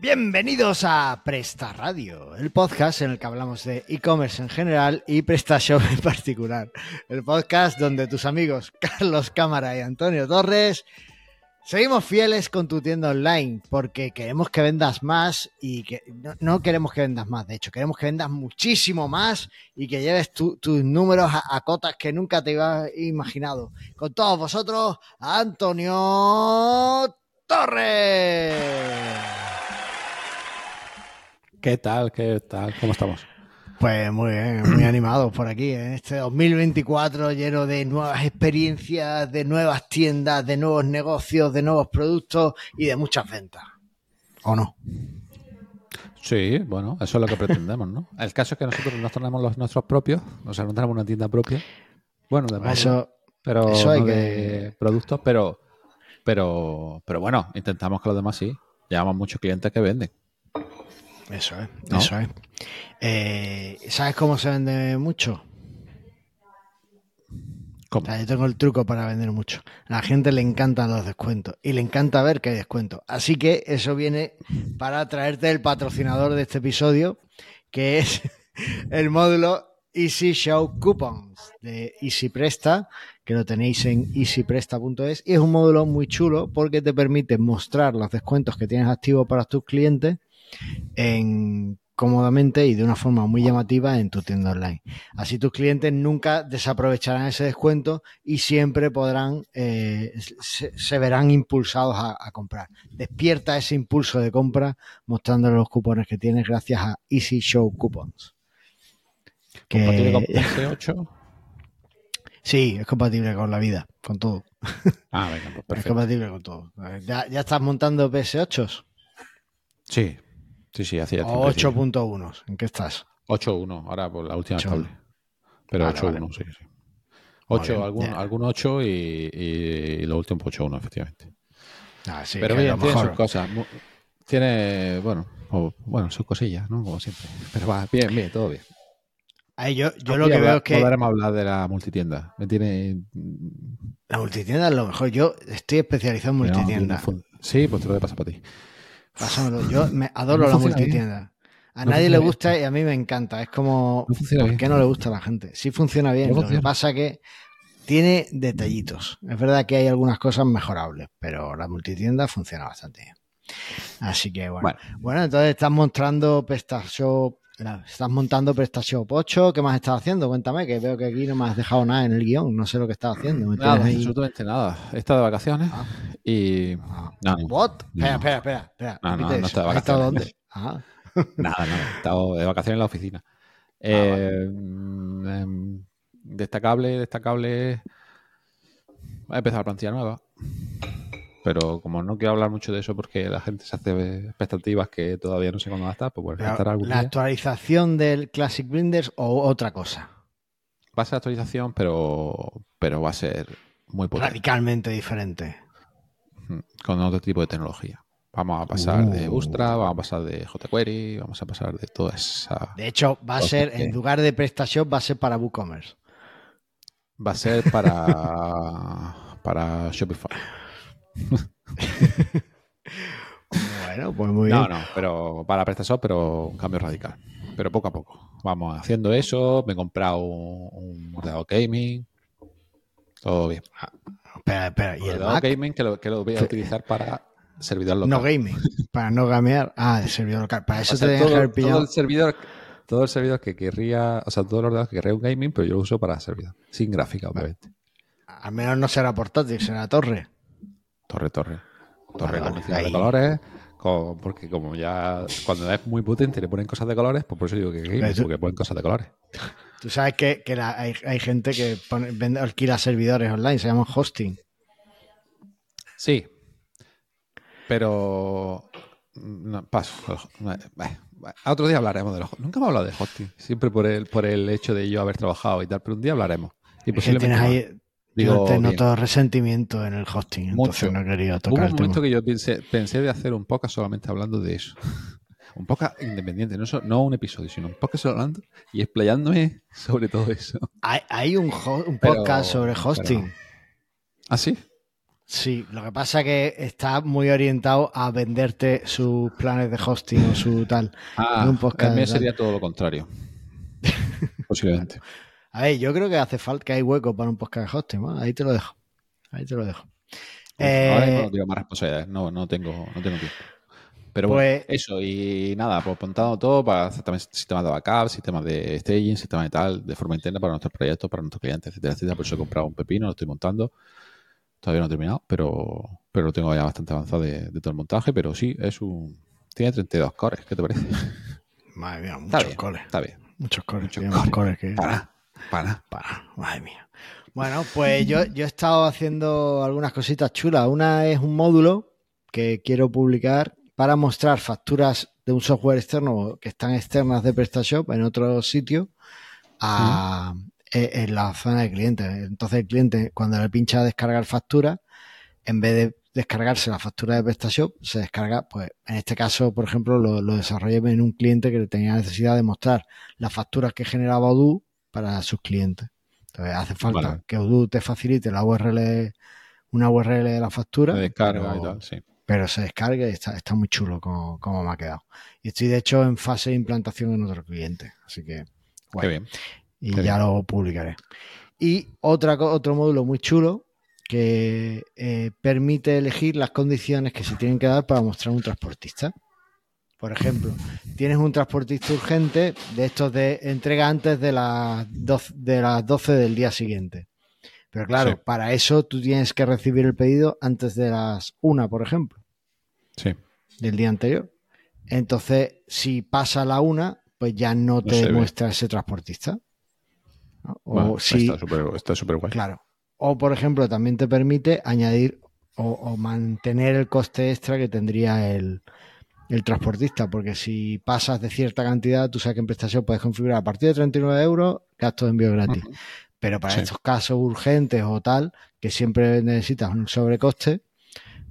Bienvenidos a Presta Radio, el podcast en el que hablamos de e-commerce en general y PrestaShop en particular. El podcast donde tus amigos Carlos Cámara y Antonio Torres seguimos fieles con tu tienda online porque queremos que vendas más y que no, queremos que vendas más, de hecho, queremos que vendas muchísimo más y que lleves tu- tus números a, a cotas que nunca te habías imaginado. Con todos vosotros, Antonio Torres. ¿Qué tal? ¿Qué tal? ¿Cómo estamos? Pues muy bien, muy animados por aquí, en este 2024 lleno de nuevas experiencias, de nuevas tiendas, de nuevos negocios, de nuevos productos y de muchas ventas. ¿O no? Sí, bueno, eso es lo que pretendemos, ¿no? El caso es que nosotros no tenemos los nuestros propios, o sea, no tenemos una tienda propia. Bueno, de móvil, Eso, pero eso hay no que- de productos, pero, pero, pero bueno, intentamos que los demás sí. Llevamos muchos clientes que venden. Eso es, ¿No? eso es. Eh, ¿Sabes cómo se vende mucho? ¿Cómo? O sea, yo tengo el truco para vender mucho. A la gente le encantan los descuentos y le encanta ver que hay descuentos. Así que eso viene para traerte el patrocinador de este episodio, que es el módulo Easy Show Coupons de Easy Presta, que lo tenéis en easypresta.es. Y es un módulo muy chulo porque te permite mostrar los descuentos que tienes activos para tus clientes en cómodamente y de una forma muy llamativa en tu tienda online. Así tus clientes nunca desaprovecharán ese descuento y siempre podrán, eh, se, se verán impulsados a, a comprar. Despierta ese impulso de compra mostrándole los cupones que tienes gracias a Easy Show Coupons. Que- ¿Compatible con PS8? sí, es compatible con la vida, con todo. Ah, venga, pues Es compatible con todo. ¿Ya, ya estás montando PS8 Sí, sí, sí, hacía o tiempo. 8.1? ¿En qué estás? 8-1, ahora por la última 8-1. estable. Pero Vale, 8-1, vale. sí, sí. Muy 8, bien, algún, ya. algún 8 y, y lo último 8-1, efectivamente. Ah, sí, Pero bien, tiene mejor- sus cosas. Tiene, bueno, o- bueno, sus cosillas, ¿no? Como siempre. Pero va, bien, bien, todo bien. Ahí yo, yo lo que veo es que Volveremos a hablar de la multitienda. Me tiene... la multitienda es lo mejor. Yo estoy especializado en multitienda. no sí, pues te lo voy a pasar para ti. Pásamelo. Yo me adoro No la bien. multitienda. A No nadie le bien. gusta y a mí me encanta. Es como, No ¿por qué no le gusta a la gente? Sí funciona bien. Lo que pasa que tiene detallitos. Es verdad que hay algunas cosas mejorables, pero la multitienda funciona bastante bien. Así que bueno. Bueno. Bueno, entonces estás mostrando PrestaShop, estás montando PrestaShop 8. ¿Qué más estás haciendo? Cuéntame, que veo que aquí no me has dejado nada en el guion. No sé lo que estás haciendo. Nada, ahí- absolutamente nada. He estado de vacaciones Ah. y... Ah. No, no. ¿What? No. Espera, espera, espera. espera. No, no, no eso. está de ¿Has estado vacaciones. dónde? Ah, Nada, nada. He estado de vacaciones en la oficina. Eh, mm, em, destacable, destacable. Ha empezado la plantilla nueva. Pero como no quiero hablar mucho de eso porque la gente se hace expectativas que todavía no sé cuándo va a estar, pues bueno, estará algún ¿La día. actualización del Classic Blinders o otra cosa? Va a ser actualización, pero, pero va a ser muy potente. Radicalmente diferente. Con otro tipo de tecnología. Vamos a pasar de Uh. Bootstrap, vamos a pasar de jQuery, vamos a pasar de toda esa. De hecho, va a ser, que- en lugar de PrestaShop, va a ser para WooCommerce. Va a ser para, para Shopify. Bueno, pues muy bien. No, no, pero para PrestaShop, pero un cambio radical. Pero poco a poco. Vamos haciendo eso. Me he comprado un, ordenador gaming. Todo bien. Espera, espera. ¿Y el ordenador Mac? gaming que lo, que lo voy a utilizar para servidor local. No gaming. Para no gamear. Ah, de servidor local. Para eso O sea, te todo, todo pillado. el servidor, todo el servidor que querría, o sea, todo el ordenador que querría un gaming, pero yo lo uso para servidor. Sin gráfica, obviamente. Al menos no será portátil, será torre. Torre, torre. Torre con de colores. con- porque como ya cuando es muy potente le ponen cosas de colores, pues por eso digo que porque ponen cosas de colores. Tú sabes que, que la- hay, hay gente que pone- vende- alquila servidores online, se llaman hosting. Sí. Pero. mm, No, paso. Eh, A otro día hablaremos de los. Nunca hemos hablado de hosting. Siempre por el, por el hecho de yo haber trabajado y tal. Pero un día hablaremos. Y posiblemente. tienes no. ahí, Digo, yo te bien. noto resentimiento en el hosting, entonces Mucho. no quería Hubo tocar un el tema. momento que yo pensé, pensé de hacer un podcast solamente hablando de eso. un podcast independiente, no, so- no un episodio, sino un podcast solo hablando y explayándome sobre todo eso. Hay, hay un, un Pero- podcast sobre hosting. ¿Ah, sí? Sí, lo que pasa es que está muy orientado a venderte sus planes de hosting o su tal. Ah, en un podcast mí sería todo lo contrario. Posiblemente. A ver, yo creo que hace falta que hay hueco para un podcast de hosting. ¿no? Ahí te lo dejo. Ahí te lo dejo. Ahora Eh, mismo no tengo más responsabilidades, no, no tengo, no tengo tiempo. Pero Pues- bueno, eso, y nada, pues montando todo para hacer también sistemas de backup, sistemas de staging, sistemas de tal, de forma interna para nuestros proyectos, para nuestros clientes, etcétera, etcétera. Por eso he comprado un pepino, lo estoy montando. Todavía no he terminado, pero, pero lo tengo ya bastante avanzado de, de todo el montaje. Pero sí, es un. Tiene 32 cores, ¿qué te parece? Madre mía, muchos cores. está bien. Muchos cores. Muchos tiene más cores. cores que. Para, para. Para, madre mía. Bueno, pues yo, yo he estado haciendo algunas cositas chulas. Una es un módulo que quiero publicar para mostrar facturas de un software externo que están externas de PrestaShop en otro sitio a- e- en la zona de cliente. Entonces el cliente cuando le pincha descargar factura, en vez de descargarse la factura de PrestaShop, se descarga, pues en este caso, por ejemplo, lo, lo desarrollé en un cliente que tenía necesidad de mostrar las facturas que generaba Odoo para sus clientes. Entonces hace falta Vale. que Odoo te facilite la URL, una URL de la factura. De descarga pero- y tal, sí. pero se descarga y está, está muy chulo como, como me ha quedado. Y estoy de hecho en fase de implantación en otro cliente. Así que, guay. Qué bien. y qué ya bien. lo publicaré. Y otra, otro módulo muy chulo que eh, permite elegir las condiciones que se tienen que dar para mostrar un transportista. Por ejemplo, tienes un transportista urgente de estos de entrega antes de las 12, de las 12 del día siguiente. Pero claro, Sí. para eso tú tienes que recibir el pedido antes de las 1, por ejemplo Sí. del día anterior. Entonces, si pasa la una, pues ya no No te ve. muestra ese transportista. ¿no? O Bueno, si, Está súper está súper guay. claro. O, por ejemplo, también te permite añadir o, o mantener el coste extra que tendría el, el transportista, porque si pasas de cierta cantidad, tú sabes que en prestación puedes configurar a partir de 39 euros gastos de envío gratis. Pero para Sí. estos casos urgentes o tal, que siempre necesitas un sobrecoste,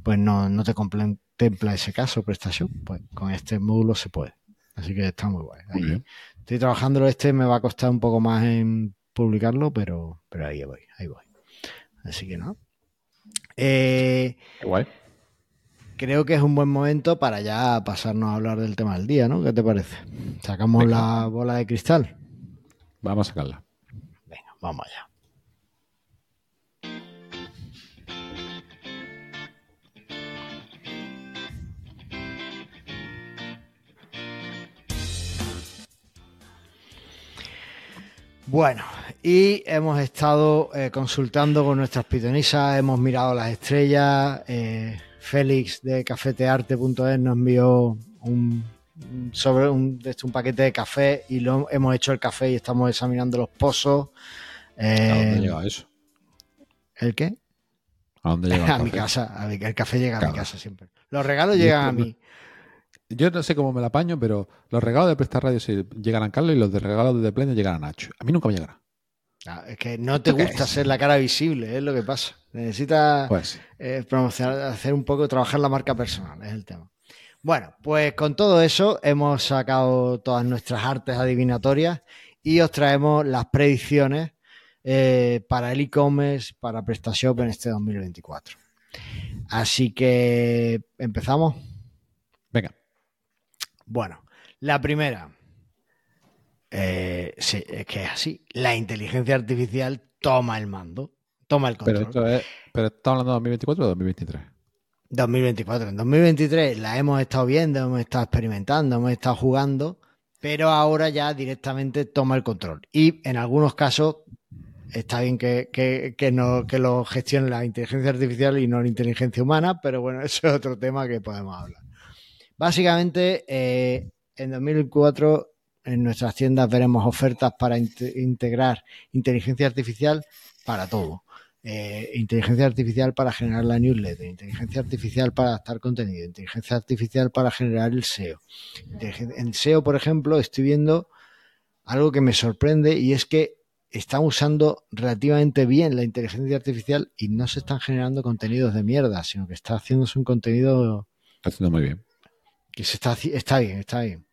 pues no, no te contempla ese caso prestación. Pues con este módulo se puede. Así que está muy guay. Ahí-. Estoy trabajándolo este, me va a costar un poco más en publicarlo, pero, pero ahí voy, ahí voy. Así que no. Eh, Qué guay. Creo que es un buen momento para ya pasarnos a hablar del tema del día, ¿no? ¿Qué te parece? Sacamos Venga. la bola de cristal. Vamos a sacarla. Venga, vamos allá. Bueno, y hemos estado eh, consultando con nuestras pitonisas, hemos mirado las estrellas. eh, Félix de cafetearte.es nos envió un, sobre un, un paquete de café y lo hemos hecho el café y estamos examinando los pozos. ¿A dónde Eh, llega eso? ¿El qué? ¿A dónde llega el A mi casa, a mi- el café llega a mi casa siempre. Los regalos llegan a mí. Yo no sé cómo me la apaño, pero los regalos de Prestar Radio se llegan a Carlos y los de regalos de Pleno llegan a Nacho. A mí nunca me llegará. Ah, Es que no te ¿Esto qué gusta es? ser la cara visible, es lo que pasa. Necesitas Pues eh, promocionar, hacer un poco, trabajar la marca personal, es el tema. Bueno, pues con todo eso hemos sacado todas nuestras artes adivinatorias y os traemos las predicciones eh, para el e-commerce, para PrestaShop en este 2024. Así que empezamos. venga. Bueno, la primera. Eh, sí, es que es así. La inteligencia artificial toma el mando, toma el Pero control. esto es. Pero estamos hablando de 2024 o 2023. 2024. En 2023 la hemos estado viendo, hemos estado experimentando, hemos estado jugando, pero ahora ya directamente toma el control. Y en algunos casos está bien que, que, que no, que lo gestione la inteligencia artificial y no la inteligencia humana, pero bueno, eso es otro tema que podemos hablar. Básicamente, eh, en 2004 en nuestras tiendas veremos ofertas para inte- integrar inteligencia artificial para todo. Eh, inteligencia artificial para generar la newsletter, inteligencia artificial para adaptar contenido, inteligencia artificial para generar el SEO. En SEO, por ejemplo, estoy viendo algo que me sorprende y es que están usando relativamente bien la inteligencia artificial y no se están generando contenidos de mierda, sino que está haciéndose un contenido Está haciendo muy bien. que se está, está bien, está bien.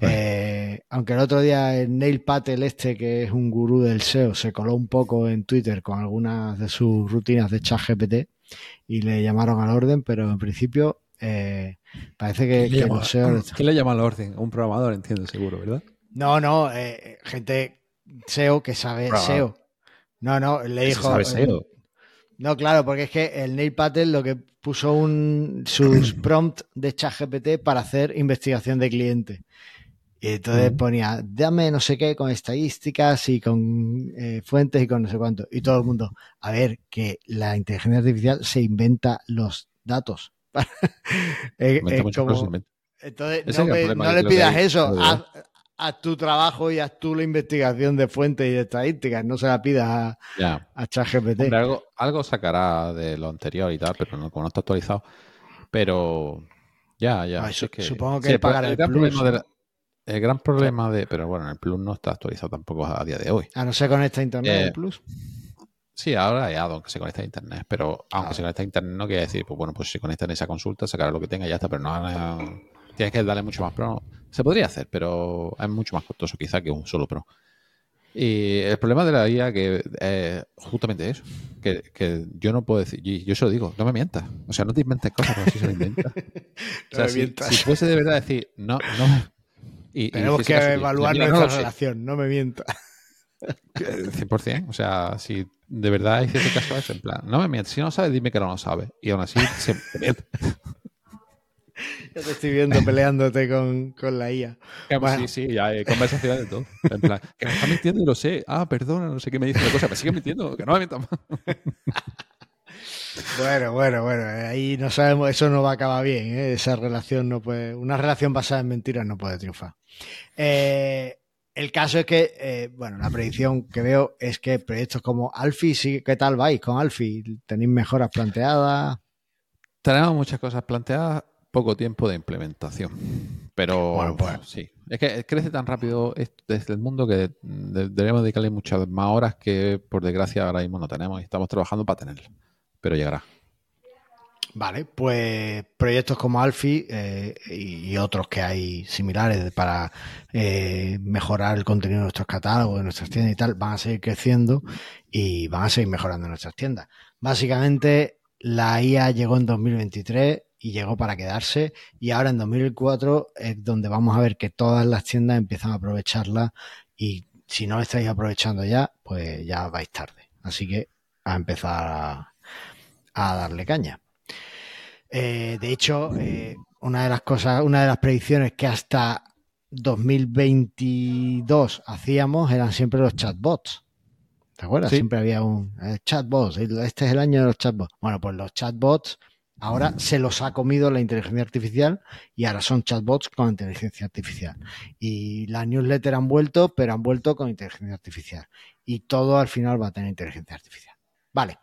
Eh, aunque el otro día el Neil Patel este, que es un gurú del SEO, se coló un poco en Twitter con algunas de sus rutinas de chat GPT, y le llamaron al orden, pero en principio eh, parece que, ¿Quién le que los SEO ¿Quién le llama al orden? Un programador, entiendo, seguro, ¿verdad? No, no, eh, gente SEO que sabe Bravo. SEO. No, no, le dijo. sabe SEO. No, claro, porque es que el Neil Patel lo que puso un, sus prompts de ChatGPT para hacer investigación de cliente. Y entonces ponía, dame no sé qué con estadísticas y con eh, fuentes y con no sé cuánto. Y todo el mundo, a ver, que la inteligencia artificial se inventa los datos. Como- entonces, no, me- le pidas hay- eso. Haz, haz tu trabajo y haz tú la investigación de fuentes y de estadísticas. No se la pidas a, Ya. a ChatGPT. Hombre, algo, algo sacará de lo anterior y tal, pero no, como no está actualizado. Pero ya, ya. Ay, si su- es que- supongo que sí, pagará el Plus. problema de la- el gran problema de. Pero bueno, el Plus no está actualizado tampoco a día de hoy. A no ser conecta a Internet Eh, el Plus. Sí, ahora hay add-on que se conecta a internet, pero aunque Ah. se conecta a internet no quiere decir, pues bueno, pues si conecta en esa consulta, sacará lo que tenga y ya está, pero no, no- tienes que darle mucho más pro. Se podría hacer, pero es mucho más costoso quizá que un solo pro. Y el problema de la IA que es justamente eso, que, que yo no puedo decir, y yo se lo digo, no me mientas, o sea, no te inventes cosas, pero sí se lo inventas. o sea, me si, si fuese de verdad decir, no, no. Y, Tenemos que evaluar no nuestra relación, no me mientas. 100%. O sea, si de verdad hiciste caso a eso, en plan, no me mientes. Si no sabes, dime que no lo sabes. Y aún así, se te miente. Ya te estoy viendo peleándote con, con la IA. Bueno. Sí, sí, ya hay conversaciones de todo. En plan, que me está mintiendo y lo sé. Ah, perdona, no sé qué me dice la cosa. Me sigue mintiendo, que no me mientas más. Bueno, bueno, bueno, eh, ahí no sabemos, eso no va a acabar bien, ¿eh? esa relación no puede, una relación basada en mentiras no puede triunfar. Eh, el caso es que, eh, bueno, la predicción que veo es que proyectos como Alfie, sí, ¿qué tal vais con Alfie? ¿Tenéis mejoras planteadas? Tenemos muchas cosas planteadas, poco tiempo de implementación. Pero Bueno, pues. sí. Es que crece tan rápido desde el mundo que de- debemos dedicarle muchas más horas que, por desgracia, ahora mismo no tenemos y estamos trabajando para tenerlo. Pero llegará. Vale, pues proyectos como Alfie eh, y, otros que hay similares para eh, mejorar el contenido de nuestros catálogos, de nuestras tiendas y tal, van a seguir creciendo y van a seguir mejorando nuestras tiendas. Básicamente, la IA llegó en 2023 y llegó para quedarse y ahora en 2004 es donde vamos a ver que todas las tiendas empiezan a aprovecharla y si no la estáis aprovechando ya, pues ya vais tarde. Así que a empezar a, a darle caña. Eh, de hecho, eh, una de las cosas, una de las predicciones que hasta 2022 hacíamos eran siempre los chatbots. ¿Te acuerdas? Sí. Siempre había un eh, chatbots. Este es el año de los chatbots. Bueno, pues los chatbots ahora se los ha comido la inteligencia artificial y ahora son chatbots con inteligencia artificial. Y las newsletters han vuelto, pero han vuelto con inteligencia artificial. Y todo al final va a tener inteligencia artificial. Vale.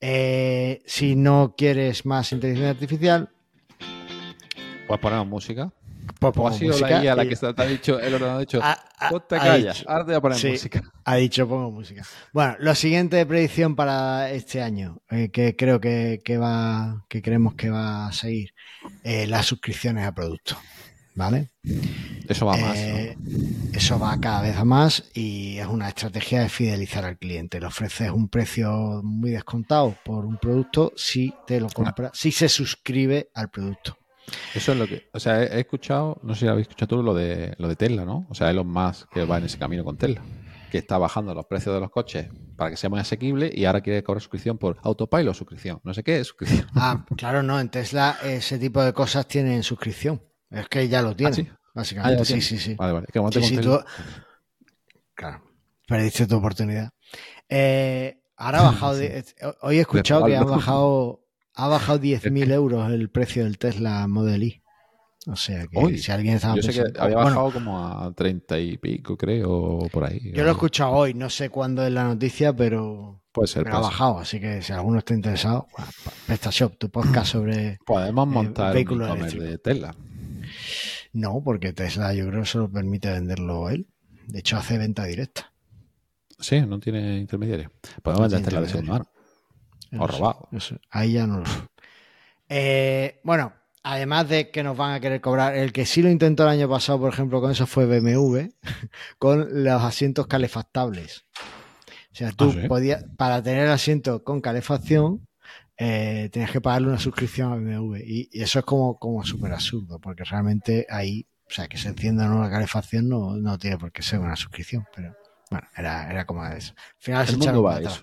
Eh, si no quieres más inteligencia artificial, Pues ponemos música. pues O ha sido música la que te ha dicho, el ordenador ha dicho, ha calla, dicho- ahora te voy a poner Sí. música. Ha dicho pongo música. Bueno, lo siguiente de predicción para este año, eh, que creo que, que va, que creemos que va a seguir, eh, las suscripciones a productos. ¿Vale? Eso va más. Eh, Eso va cada vez a más y es una estrategia de fidelizar al cliente. Le ofreces un precio muy descontado por un producto si te lo compra, si se suscribe al producto. Eso es lo que. O sea, he, escuchado, no sé si habéis escuchado tú lo de, lo de Tesla, ¿no? O sea, Elon Musk que va en ese camino con Tesla. Que está bajando los precios de los coches para que sea muy asequible y ahora quiere cobrar suscripción por autopilot suscripción. No sé qué es suscripción. Ah, claro, no, en Tesla ese tipo de cosas tienen suscripción. Es que ya lo ¿Ah, sí? básicamente. Ah, lo sí, tiene. sí, sí. Vale, vale. Es que Sí, sí, tú- Claro, perdiste tu oportunidad. Eh, ahora ha bajado. de- hoy he escuchado que ha bajado, ha bajado 10.000 euros el precio del Tesla Model I. O sea que si alguien estaba Yo sé que había Bueno, bajado como a 30 y pico, creo, o por ahí. yo lo he escuchado hoy, no sé cuándo es la noticia, pero, Puede ser. pero ha ser. bajado. Así que si alguno está interesado, PrestaShop, tu podcast sobre. Podemos eh, montar un vehículos de Tesla. No, porque Tesla yo creo que solo permite venderlo él. De hecho, hace venta directa. Sí, no tiene intermediario. Podemos vender Tesla de segunda mano. O robado. eso. Ahí ya no lo sé. Eh, bueno, además de que nos van a querer cobrar, el que sí lo intentó el año pasado, por ejemplo, con eso fue BMW, con los asientos calefactables. O sea, tú Ah, ¿sí? podías, para tener el asiento con calefacción, eh, tenías que pagarle una suscripción a BMW. Y, y eso es como, como súper absurdo, porque realmente ahí, o sea, que se encienda o no la calefacción no, no tiene por qué ser una suscripción, pero bueno, era, era como eso. Al final El mundo va eso.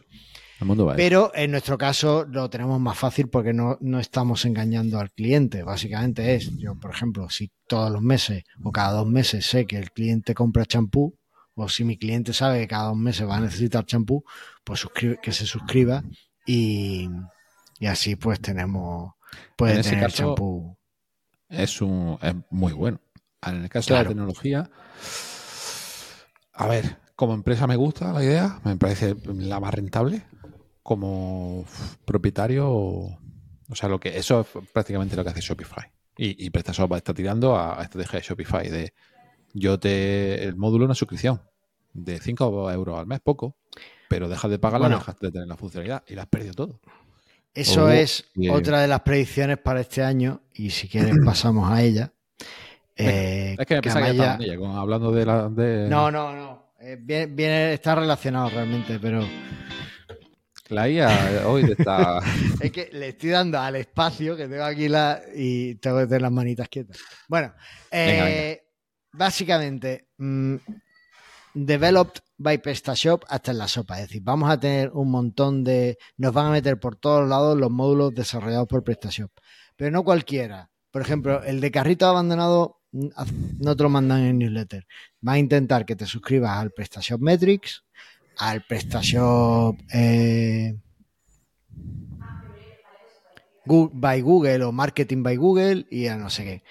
El mundo va. Pero en nuestro caso lo tenemos más fácil porque no, no estamos engañando al cliente. Básicamente es, yo por ejemplo, si todos los meses o cada dos meses sé que el cliente compra champú, o si mi cliente sabe que cada dos meses va a necesitar champú, pues suscribe- que se suscriba y, y así pues tenemos, puede En tener caso, champú. es, un, es muy bueno. En el caso de la tecnología, a ver, como empresa me gusta la idea, me parece la más rentable. Como propietario, o sea, lo que eso es prácticamente lo que hace Shopify. Y, y PrestaShop está tirando a, a estrategia de Shopify de yo te el módulo una suscripción de 5 euros al mes, poco, pero dejas de pagarla Bueno. dejas de tener la funcionalidad y la has perdido todo. Eso Oh, es bien. otra de las predicciones para este año y si quieres pasamos a ella. Eh, Es que me que pensaba Amaya- ella, hablando de la de No, no, no. Eh, viene, viene- está relacionado realmente, pero la IA hoy está es que le estoy dando al espacio que tengo aquí la y tengo que tener las manitas quietas. Bueno, eh, Venga, básicamente, mm, developed by PrestaShop hasta en la sopa. Es decir, vamos a tener un montón de. Nos van a meter por todos lados los módulos desarrollados por PrestaShop. Pero no cualquiera. Por ejemplo, el de carrito abandonado no te lo mandan en newsletter. Va a intentar que te suscribas al PrestaShop Metrics, al PrestaShop eh, by Google o Marketing by Google y a no sé qué.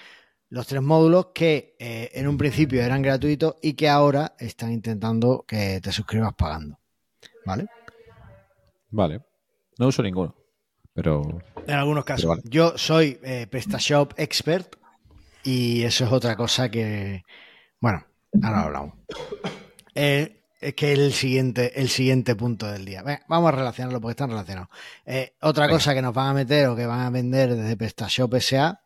Los tres módulos que eh, en un principio eran gratuitos y que ahora están intentando que te suscribas pagando. ¿Vale? Vale. No uso ninguno. Pero En algunos casos. Vale. Yo soy eh, PrestaShop Expert y eso es otra cosa que, bueno, ahora hablamos. Eh, es que es el siguiente, el siguiente punto del día. Venga, vamos a relacionarlo porque están relacionados. Eh, otra Venga. cosa que nos van a meter o que van a vender desde PrestaShop SA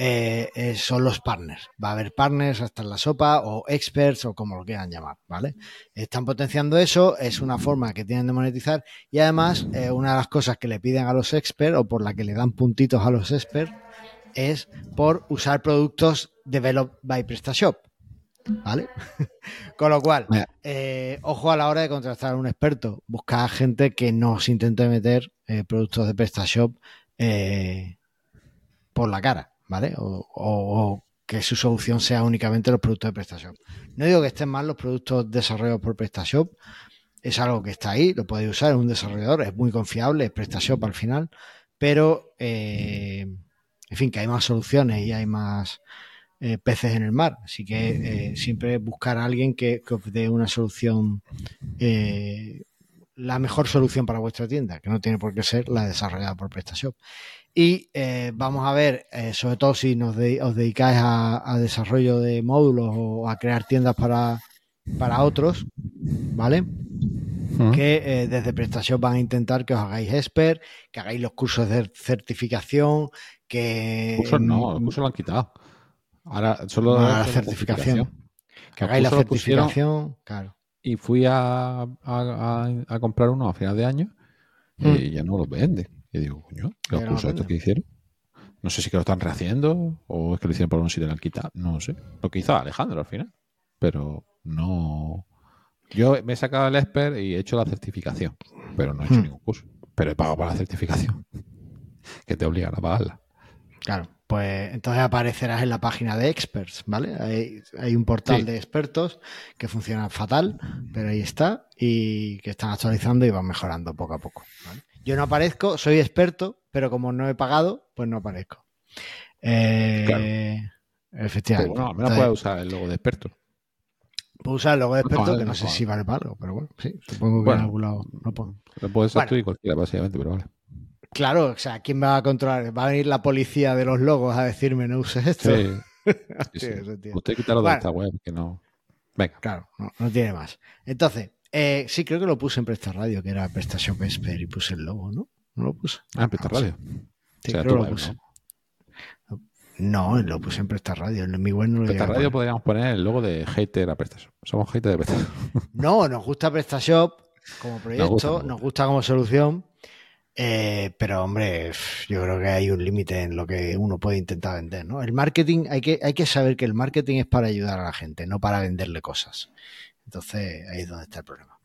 eh, eh, son los partners. Va a haber partners hasta en la sopa o experts o como lo quieran llamar, ¿vale? Están potenciando eso, es una forma que tienen de monetizar y además eh, una de las cosas que le piden a los experts o por la que le dan puntitos a los experts es por usar productos developed by PrestaShop, ¿vale? Con lo cual, ojo a la hora de contratar a un experto, busca a gente que no se intente meter productos de PrestaShop por la cara, ¿vale? O, o- o que su solución sea únicamente los productos de PrestaShop. No digo que estén mal los productos desarrollados por PrestaShop, es algo que está ahí, lo podéis usar, es un desarrollador, es muy confiable, es PrestaShop al final, pero eh, en fin, que hay más soluciones y hay más eh, peces en el mar, así que eh, siempre buscar a alguien que, que os dé una solución, la mejor solución para vuestra tienda, que no tiene por qué ser la desarrollada por PrestaShop. Y eh, vamos a ver, eh, sobre todo si nos de- os dedicáis a, a desarrollo de módulos o a crear tiendas para, para otros, ¿vale? que eh, desde PrestaShop van a intentar que os hagáis expert, que hagáis los cursos de certificación, que, cursos no, los mm, cursos lo han quitado. Ahora solo he la certificación. que hagáis la certificación, claro. Y fui a, a- a- a comprar uno a final de año Mm. y ya no los venden. Y digo, coño, los cursos estos que hicieron. No sé si que lo están rehaciendo o es que lo hicieron por un sitio y lo han quitado. No sé. Lo que hizo Alejandro al final. Pero no. Yo me he sacado el expert y he hecho la certificación. Pero no he hecho Hmm. ningún curso. Pero he pagado para la certificación. que te obligan a pagarla. Claro, pues entonces aparecerás en la página de experts, ¿vale? Hay, hay un portal Sí. de expertos que funciona fatal, pero ahí está y que están actualizando y van mejorando poco a poco. ¿vale? Yo no aparezco, soy experto, pero como no he pagado, pues no aparezco. Eh, Efectivamente. bueno, al menos Entonces, puedes usar el logo de experto. puedo usar el logo de experto, que no no sé si vale para algo, pero bueno, sí, supongo que Bueno. en algún lado lo pongo. Lo puedes usar Bueno. tú y cualquiera, básicamente, pero vale. Claro, o sea, ¿quién va a controlar? ¿Va a venir la policía de los logos a decirme no uses esto? Sí, sí, sí. Usted quítalo de Bueno. esta web, que no. Venga. Claro, no, no tiene más. Entonces, eh, sí, creo que lo puse en Presta Radio, que era PrestaShop Expert y puse el logo, ¿no? ¿No lo puse? Ah, en Presta Ah, Radio. Sí, O sea, creo tu que lo web, puse. ¿no? No, lo puse en Presta Radio. En mi web no lo Presta Radio poner. podríamos poner el logo de hater a PrestaShop. Somos hater de PrestaShop. No, nos gusta PrestaShop como proyecto, gusta, nos nos gusta, como solución. Eh, pero hombre, yo creo que hay un límite en lo que uno puede intentar vender, ¿no? El marketing, hay que, hay que saber que el marketing es para ayudar a la gente, no para venderle cosas. Entonces, ahí es donde está el problema.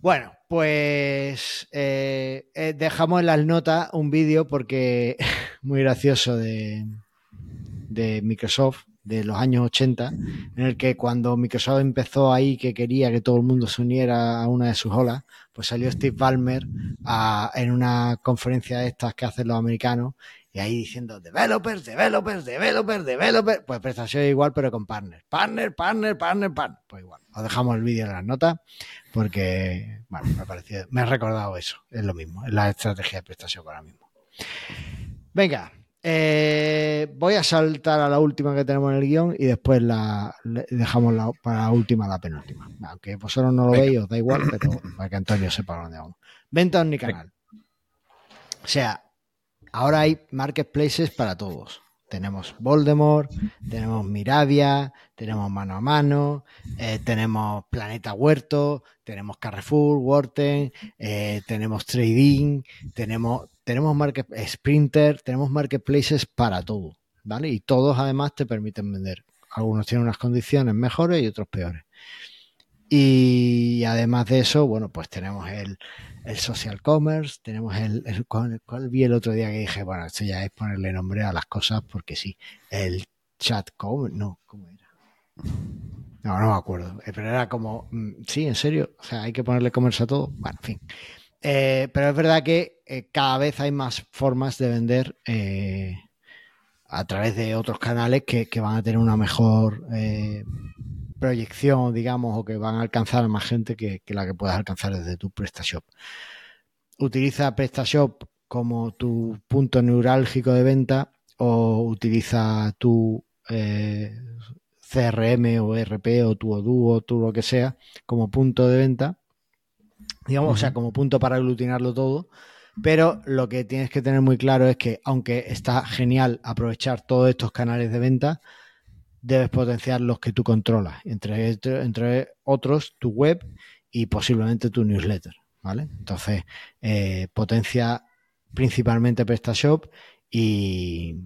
Bueno, pues eh, eh, dejamos en las notas un vídeo porque muy gracioso de, de Microsoft de los años 80, en el que cuando Microsoft empezó ahí que quería que todo el mundo se uniera a una de sus olas, pues salió Steve Ballmer en una conferencia de estas que hacen los americanos y ahí diciendo developers, developers, developers, developers, pues prestación igual pero con partner, partner, partner, partner, partner, pues igual. Os dejamos el vídeo en las notas porque, bueno, me ha parecido, me ha recordado eso, es lo mismo, es la estrategia de prestación ahora mismo. Venga, eh, voy a saltar a la última que tenemos en el guion y después la dejamos la, para la última, la penúltima. Aunque vosotros no lo veis, os da igual, pero para que Antonio sepa dónde vamos. Venta omnicanal. O sea, ahora hay marketplaces para todos. Tenemos Voldemort, tenemos Miravia, tenemos Mano a Mano, eh, tenemos Planeta Huerto, tenemos Carrefour, Worten, eh, tenemos Trading, tenemos tenemos market, Sprinter, tenemos marketplaces para todo, ¿vale? Y todos además te permiten vender. Algunos tienen unas condiciones mejores y otros peores. Y además de eso, bueno, pues tenemos el, social commerce, tenemos el, el cual, vi el otro día que dije, bueno, esto ya es ponerle nombre a las cosas porque sí, el chat commerce, no, ¿cómo era? No, no me acuerdo, eh, pero era como, mm, sí, en serio, o sea, hay que ponerle commerce a todo, bueno, en fin. Eh, pero es verdad que eh, cada vez hay más formas de vender a través de otros canales que, van a tener una mejor proyección, digamos, o que van a alcanzar a más gente que, la que puedas alcanzar desde tu PrestaShop. Utiliza PrestaShop como tu punto neurálgico de venta o utiliza tu CRM o ERP o tu Odoo o tu lo que sea como punto de venta digamos, o sea, como punto para aglutinarlo todo. Pero lo que tienes que tener muy claro es que, aunque está genial aprovechar todos estos canales de venta, debes potenciar los que tú controlas, entre, otros tu web y posiblemente tu newsletter, ¿vale? Entonces, eh, potencia principalmente PrestaShop y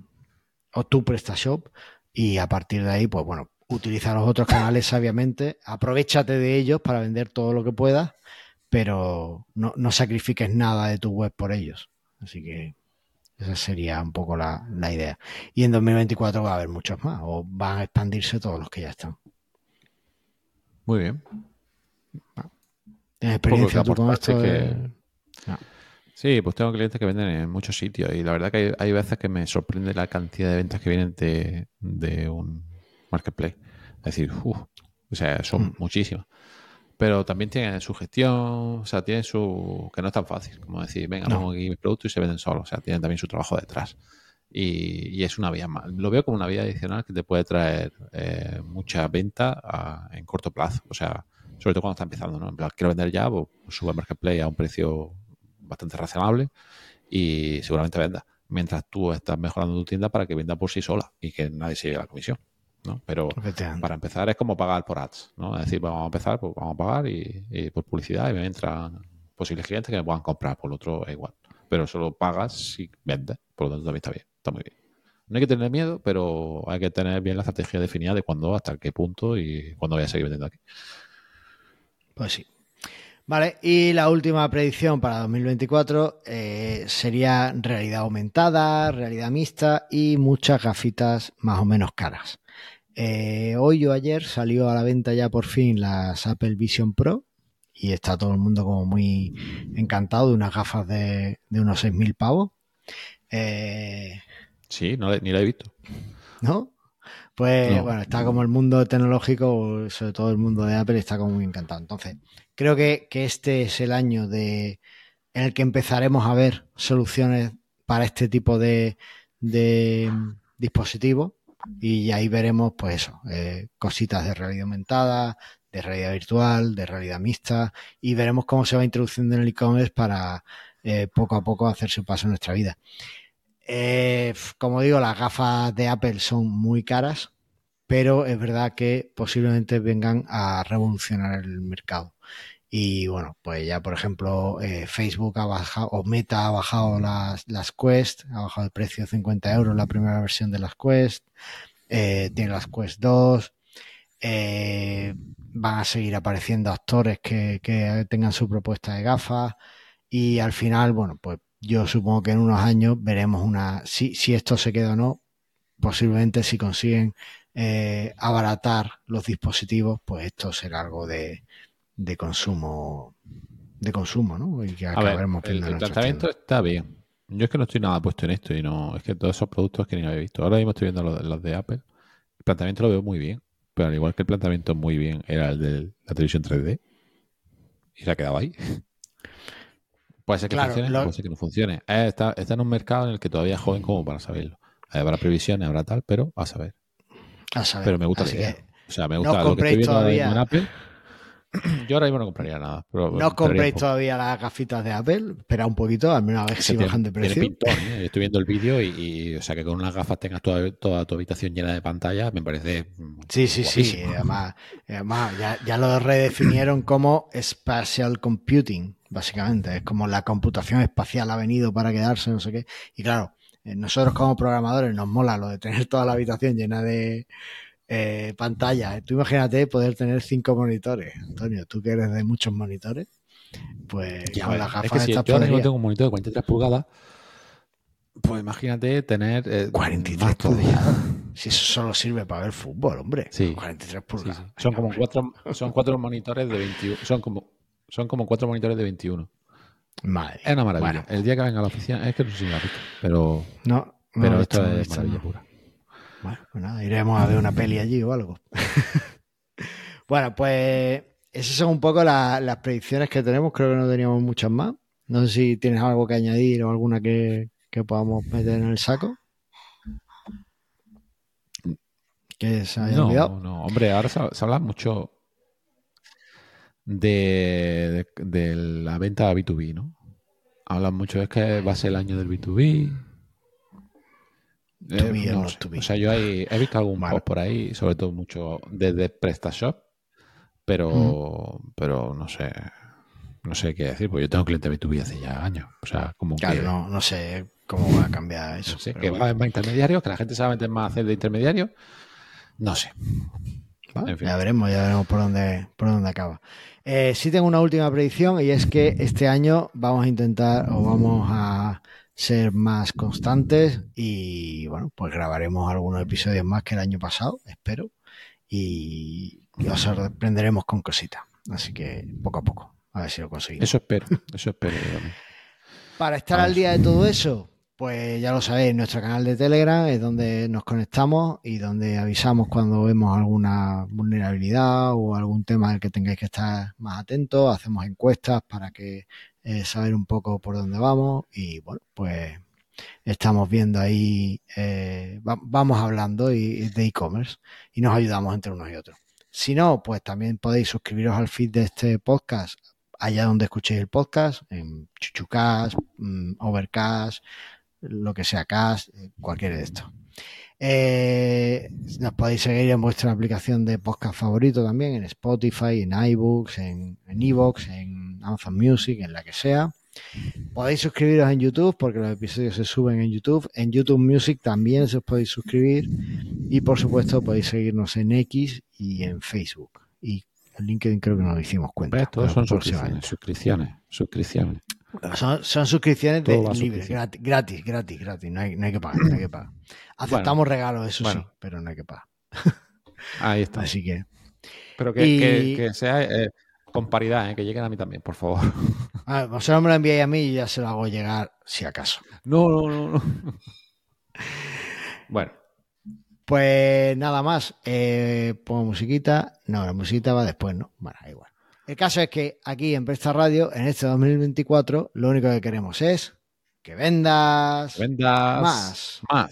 o tu PrestaShop y a partir de ahí, pues bueno, utiliza los otros canales sabiamente, aprovechate de ellos para vender todo lo que puedas pero no, no, sacrifiques nada de tu web por ellos. Así que esa sería un poco la, idea. Y en 2024 va a haber muchos más, o van a expandirse todos los que ya están. Muy bien. ¿Tienes experiencia tú con esto? Sí, pues tengo clientes que venden en muchos sitios y la verdad que hay, veces que me sorprende la cantidad de ventas que vienen de, un marketplace. Es decir, o sea, son mm. muchísimas pero también tiene su gestión, o sea, tiene su... que no es tan fácil, como decir, venga, pongo aquí mis productos y se venden solos, o sea, tienen también su trabajo detrás. Y, es una vía más. Lo veo como una vía adicional que te puede traer eh, mucha venta en corto plazo, o sea, sobre todo cuando está empezando, ¿no? En plan, quiero vender ya, pues, pues sube al marketplace a un precio bastante razonable y seguramente venda. Mientras tú estás mejorando tu tienda para que venda por sí sola y que nadie se lleve la comisión. ¿No? Pero para empezar es como pagar por ads, ¿no? Es decir, vamos a empezar, pues vamos a pagar y, por publicidad y me entran posibles clientes que me puedan comprar, por lo otro es igual. Pero solo pagas si vendes, por lo tanto también está bien, está muy bien. No hay que tener miedo, pero hay que tener bien la estrategia definida de cuándo, hasta qué punto y cuándo voy a seguir vendiendo aquí. Pues sí. Vale, y la última predicción para 2024 eh, sería realidad aumentada, realidad mixta y muchas gafitas más o menos caras. Eh, hoy o ayer salió a la venta ya por fin las Apple Vision Pro y está todo el mundo como muy encantado de unas gafas de, unos 6.000 pavos. Eh, sí, no, ni la he visto. ¿No? Pues bueno, está como el mundo tecnológico, sobre todo el mundo de Apple, está como muy encantado. Entonces, creo que, este es el año de, en el que empezaremos a ver soluciones para este tipo de, de dispositivos y ahí veremos, pues eso, eh, cositas de realidad aumentada, de realidad virtual, de realidad mixta, y veremos cómo se va introduciendo en el e-commerce para eh, poco a poco hacer su paso en nuestra vida. Eh, como digo, las gafas de Apple son muy caras, pero es verdad que posiblemente vengan a revolucionar el mercado. Y bueno, pues ya por ejemplo eh, Facebook ha bajado, o Meta ha bajado las, las Quest, ha bajado el precio 50 euros la primera versión de las Quest, eh, tiene las Quest 2, eh, van a seguir apareciendo actores que, que tengan su propuesta de gafas y al final, bueno, pues yo supongo que en unos años veremos una, si, si esto se queda o no, posiblemente si consiguen eh, abaratar los dispositivos, pues esto será algo de, de consumo de consumo, ¿no? Y que acabaremos el, el tratamiento está bien. Yo es que no estoy nada puesto en esto y no, es que todos esos productos que ni había visto. Ahora mismo estoy viendo los, de Apple. El planteamiento lo veo muy bien, pero al igual que el planteamiento muy bien era el de la televisión 3D y se ha quedado ahí. Puede ser que funcione, puede ser que no funcione. Eh, está, está, en un mercado en el que todavía es joven como para saberlo. Habrá previsiones, habrá tal, pero a saber. A saber. Pero me gusta la idea. O sea, me gusta lo que estoy viendo todavía. en Apple Yo ahora mismo no compraría nada. no os compréis todavía las gafitas de Apple. Espera un poquito, al menos a ver si bajan de precio. ¿eh? Estoy viendo el vídeo y, o sea, que con unas gafas tengas toda, toda, tu habitación llena de pantalla, me parece. Sí, sí, sí. Además, además ya, ya, lo redefinieron como Spatial Computing, básicamente. Es como la computación espacial ha venido para quedarse, no sé qué. Y claro, eh, nosotros como programadores nos mola lo de tener toda la habitación llena de eh, pantalla. Tú imagínate poder tener cinco monitores. Antonio, tú que eres de muchos monitores, pues ya, las gafas es que si yo tengo un monitor de 43 pulgadas, pues imagínate tener 43 eh, pulgadas. Si eso solo sirve para ver fútbol, hombre. Sí. 43 pulgadas. Son como cuatro, son cuatro monitores de 21. Son como, son como cuatro monitores de 21. Madre. Es una maravilla. El día que venga a la oficina, es que no sé si me pero. No, pero esto es maravilla pura. Bueno, pues nada, iremos a ver una peli allí o algo. bueno, pues esas son un poco las predicciones que tenemos. Creo que no teníamos muchas más. No sé si tienes algo que añadir o alguna que, podamos meter en el saco. Que se haya no, No, hombre, ahora se, habla mucho de, de, la venta B2B, ¿no? Hablan mucho, es que va a ser el año del B2B, eh, o, sea, yo he visto algún post por ahí, sobre todo mucho desde PrestaShop, pero, pero no sé, no sé qué decir, porque yo tengo cliente B2B hace ya años. O sea, como claro, no, no sé cómo va a cambiar eso. que va, a intermediario, que la gente sabe más hacer de intermediario, no sé. Ya veremos, ya veremos por dónde, por dónde acaba. Eh, sí tengo una última predicción y es que este año vamos a intentar o vamos a ser más constantes y bueno, pues grabaremos algunos episodios más que el año pasado, espero, y, os sorprenderemos con cositas. Así que poco a poco, a ver si lo conseguimos. Eso espero, eso espero. Para estar al día de todo eso, pues ya lo sabéis, nuestro canal de Telegram es donde nos conectamos y donde avisamos cuando vemos alguna vulnerabilidad o algún tema del que tengáis que estar más atentos. Hacemos encuestas para que eh, saber un poco por dónde vamos y bueno, pues estamos viendo ahí, eh, vamos hablando y, de e-commerce y nos ayudamos entre unos y otros. Si no, pues también podéis suscribiros al feed de este podcast allá donde escuchéis el podcast, en Chuchucast, mm, Overcast, lo que sea Cast, eh, cualquiera de estos. Eh, nos podéis seguir en vuestra aplicación de podcast favorito también, en Spotify, en iBooks, en Evox, en Amazon Music, en la que sea. Podéis suscribiros en YouTube porque los episodios se suben en YouTube. En YouTube Music también se os podéis suscribir. Y por supuesto podéis seguirnos en X y en Facebook. Y en LinkedIn creo que no lo hicimos cuenta. todos son suscripciones, suscripciones, suscripciones. Son, suscripciones de libres, gratis, gratis, gratis, No hay, no hay que pagar, no hay que pagar. Aceptamos regalos, eso sí, pero no hay que pagar. Ahí está. Así que. Pero que, sea eh, con paridad, eh, que lleguen a mí también, por favor. A vosotros me lo enviáis a mí y ya se lo hago llegar si acaso. No, no, no, no. bueno. Pues nada más. Eh, pongo musiquita. No, la musiquita va después, ¿no? Bueno, igual. El caso es que aquí en Presta Radio, en este 2024, lo único que queremos es que vendas, vendas más. Más.